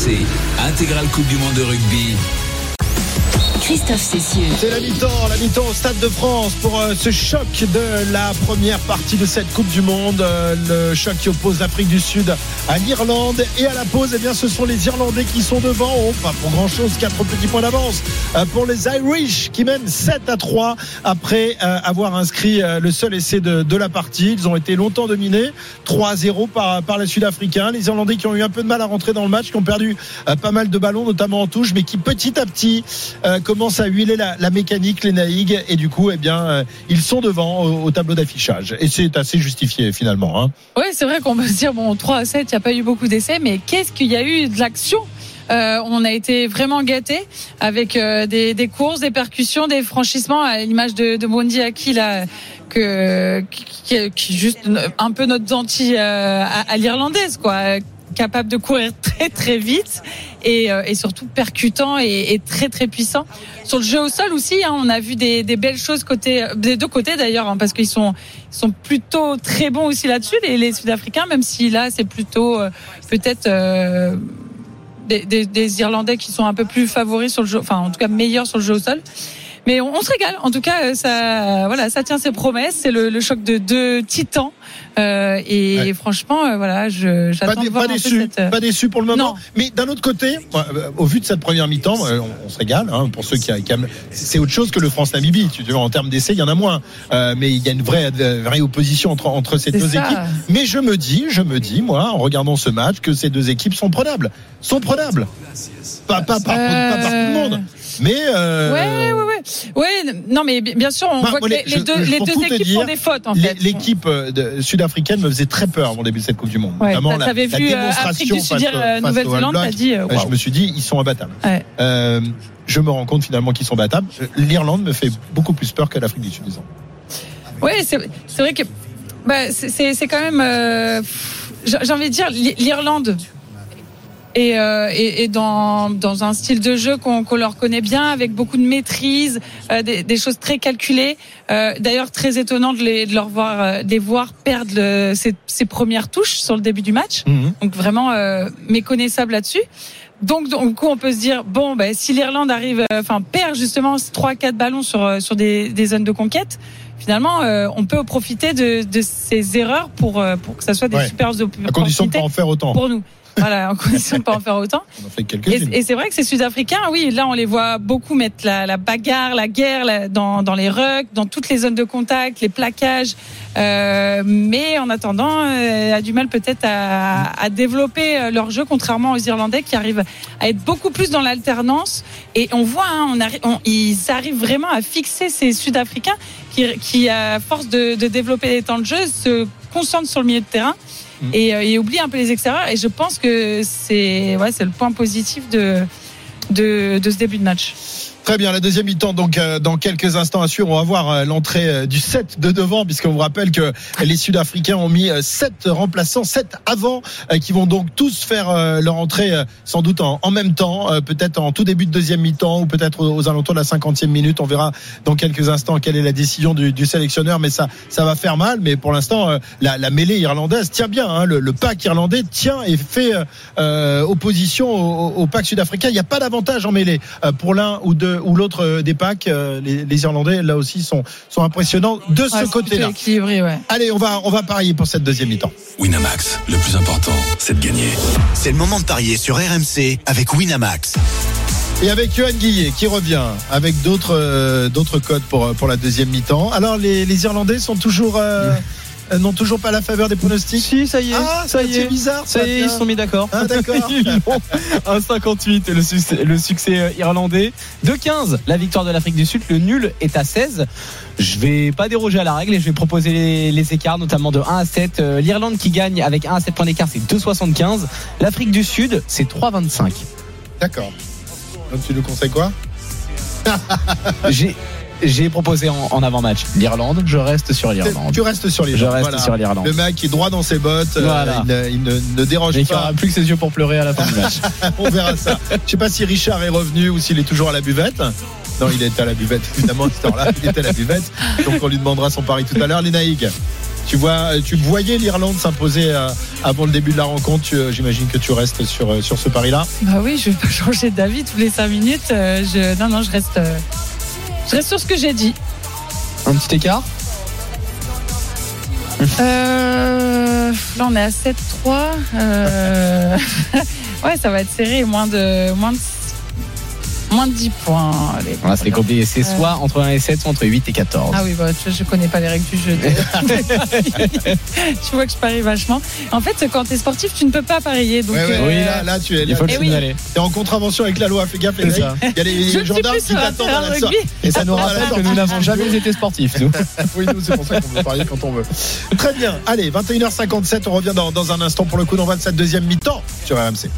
RMC, intégrale Coupe du Monde de rugby. Christophe. C'est la mi-temps, la mi-temps au Stade de France pour euh, ce choc de la première partie de cette Coupe du Monde. Euh, le choc qui oppose l'Afrique du Sud à l'Irlande. Et à la pause, eh bien, ce sont les Irlandais qui sont devant. Oh, pas pour grand-chose, 4 petits points d'avance euh, pour les Irish qui mènent 7 à 3 après avoir inscrit le seul essai de, la partie. Ils ont été longtemps dominés, 3 à 0 par, par les Sud-Africains. Les Irlandais qui ont eu un peu de mal à rentrer dans le match, qui ont perdu pas mal de ballons, notamment en touche, mais qui petit à petit euh, commencent à huiler la, mécanique, les naïgues, et du coup, eh bien, euh, ils sont devant au, au tableau d'affichage. Et c'est assez justifié finalement. Hein. Oui, c'est vrai qu'on peut se dire, bon, 3 à 7, il n'y a pas eu beaucoup d'essais, mais qu'est-ce qu'il y a eu de l'action? Euh, on a été vraiment gâtés avec euh, des, courses, des percussions, des franchissements à l'image de, de Bondi Aki là, que, qui, qui, juste un peu notre dentille à, à l'irlandaise quoi capable de courir très très vite et, euh, et surtout percutant et, et, très très puissant. Sur le jeu au sol aussi, hein, on a vu des, des, belles choses côté des deux côtés d'ailleurs, hein, parce qu'ils sont sont plutôt très bons aussi là-dessus les, les Sud-Africains, même si là c'est plutôt euh, peut-être euh, des, des, des, Irlandais qui sont un peu plus favoris sur le jeu, enfin en tout cas meilleurs sur le jeu au sol. Mais on, on se régale. En tout cas, ça, voilà, ça tient ses promesses. C'est le, le, choc de deux titans. Euh, et ouais. franchement, euh, voilà, je, j'attends pas, de voir pas déçu, cette... euh, pas déçu pour le moment. Non. Mais d'un autre côté, au vu de cette première mi-temps, on, on se régale. Hein, pour ceux qui, qui aiment, c'est autre chose que le France-Namibie. Tu vois, en termes d'essais, il y en a moins. Euh, mais il y a une vraie, vraie opposition entre, entre ces deux ça. équipes. Mais je me dis, je me dis, moi, en regardant ce match, que ces deux équipes sont prenables, sont prenables. Pas, pas, pas, pas par tout le monde. Mais ouais, ouais, ouais. Non, mais bien sûr, on voit que les, je- deux, je- les équipes dire, font des fautes en fait. L'équipe euh, sud-africaine me faisait très peur avant le début de cette Coupe du Monde. Ouais, Notamment la, la vu, euh, démonstration du Sud face, euh, Nouvelle-Zélande, t'as dit, euh. Je me suis dit, ils sont. Ouais. Euh, je me rends compte finalement qu'ils sont battables. L'Irlande me fait beaucoup plus peur que l'Afrique du Sud. disons. Oui, c'est vrai que bah, c'est- quand même. J'ai envie de dire l'I- l'Irlande. Et, euh, et, et dans, dans un style de jeu qu'on qu'on leur connaît bien, avec beaucoup de maîtrise, euh, des, des choses très calculées. Euh, D'ailleurs, très étonnant de les, de leur voir, euh, de les voir perdre le, ces, ces premières touches sur le début du match. Donc vraiment euh, méconnaissable là-dessus. Donc, du coup, on peut se dire bon, ben, si l'Irlande arrive, enfin perd justement trois, quatre ballons sur sur des, des zones de conquête, finalement, euh, on peut profiter de, de ces erreurs pour pour que ça soit des Ouais. super À condition de pas opportunités en faire autant. pour nous. Voilà, en condition de pas en faire autant. On en fait Et, et c'est vrai que ces Sud-Africains, oui, là on les voit beaucoup mettre la, la bagarre, la guerre dans, dans les rucks, dans toutes les zones de contact, les plaquages. Euh, mais en attendant, euh, a du mal peut-être à, à développer euh, leur jeu, contrairement aux Irlandais qui arrivent à être beaucoup plus dans l'alternance. Et on voit, hein, on arri- on- ils arrivent vraiment à fixer ces Sud-Africains qui, qui, à force de, de développer les temps de jeu, se concentrent sur le milieu de terrain Mm. et, euh, et oublie un peu les extérieurs. Et je pense que c'est ouais, c'est le point positif de, de, de ce début de match. Très bien, la deuxième mi-temps, donc euh, dans quelques instants, assure, on va voir euh, l'entrée euh, du 7 de devant, puisqu'on vous rappelle que les Sud-Africains ont mis 7 remplaçants, 7 avant, qui vont donc tous faire leur entrée sans doute en, même temps, peut-être en tout début de deuxième mi-temps, ou peut-être aux, alentours de la 50e minute. On verra dans quelques instants quelle est la décision du, sélectionneur, mais ça, ça va faire mal. Mais pour l'instant, la, mêlée irlandaise tient bien, hein, le, pack irlandais tient et fait opposition au, au pack sud-africain. Il n'y a pas d'avantage en mêlée pour l'un ou deux ou l'autre euh, des packs. Euh, les, les Irlandais là aussi sont sont impressionnants de ce côté-là. équilibré, ouais. Allez, on va on va parier pour cette deuxième mi-temps. Winamax, le plus important, c'est de gagner. C'est le moment de parier sur RMC avec Winamax. Et avec Johan Guillet qui revient avec d'autres euh, d'autres codes pour pour la deuxième mi-temps. Alors les, les Irlandais sont toujours euh, euh, n'ont toujours pas la faveur des pronostics. Si, ça y est, Ah, ça y c'est est. bizarre. Ça y est, ils sont mis d'accord. Ah, d'accord. Ils ont un 58 le succès, le succès euh, irlandais. De 15, la victoire de l'Afrique du Sud. Le nul est à 16. Je vais pas déroger à la règle et je vais proposer les, les écarts, notamment de 1 à 7. Euh, L'Irlande qui gagne avec 1 à 7 points d'écart, c'est 2,75. L'Afrique du Sud, c'est 3,25. D'accord. Donc tu nous conseilles quoi? J'ai, j'ai proposé en, en avant-match l'Irlande. Je reste sur l'Irlande. Tu restes sur les Je reste voilà. sur l'Irlande. Le mec qui est droit dans ses bottes, euh, il, ne- il ne, ne dérange Et pas. aura plus que ses yeux pour pleurer à la fin du match. On verra ça. Je sais pas si Richard est revenu ou s'il est toujours à la buvette. Non, il était à la buvette, évidemment, à cette heure-là. Il était à la buvette. Donc on lui demandera son pari tout à l'heure. Les Naïg. Tu vois, tu voyais l'Irlande s'imposer euh, avant le début de la rencontre. Euh, J'imagine que tu restes sur, sur ce pari-là. Bah oui, je vais pas changer d'avis tous les 5 minutes. je... Non, non, je reste, je reste sur ce que j'ai dit. Un petit écart Euh, Là, on est à 7-3. Euh... ouais, ça va être serré. Moins de, moins de, moins de 10 points. Allez, Voilà, c'est compliqué. C'est Euh. soit entre 1 et 7, soit entre 8 et 14. Ah oui, bah, tu vois, je connais pas les règles du jeu. tu vois que je parie vachement. En fait, quand tu es sportif, tu ne peux pas parier. Donc, Ouais, ouais, euh, oui, là, là, tu es, Il faut le Eh oui. signaler. t'es en contravention avec la loi. Fais gaffe, ça. Il y a les gendarmes qui t'attendent à la de sortie. Et ça nous rappelle que nous n'avons jamais été sportifs, nous. Oui, nous, c'est pour ça qu'on peut parier quand on veut. Très bien. Allez, 21h57, on revient dans, dans un instant pour le coup de cette deuxième mi-temps sur RMC.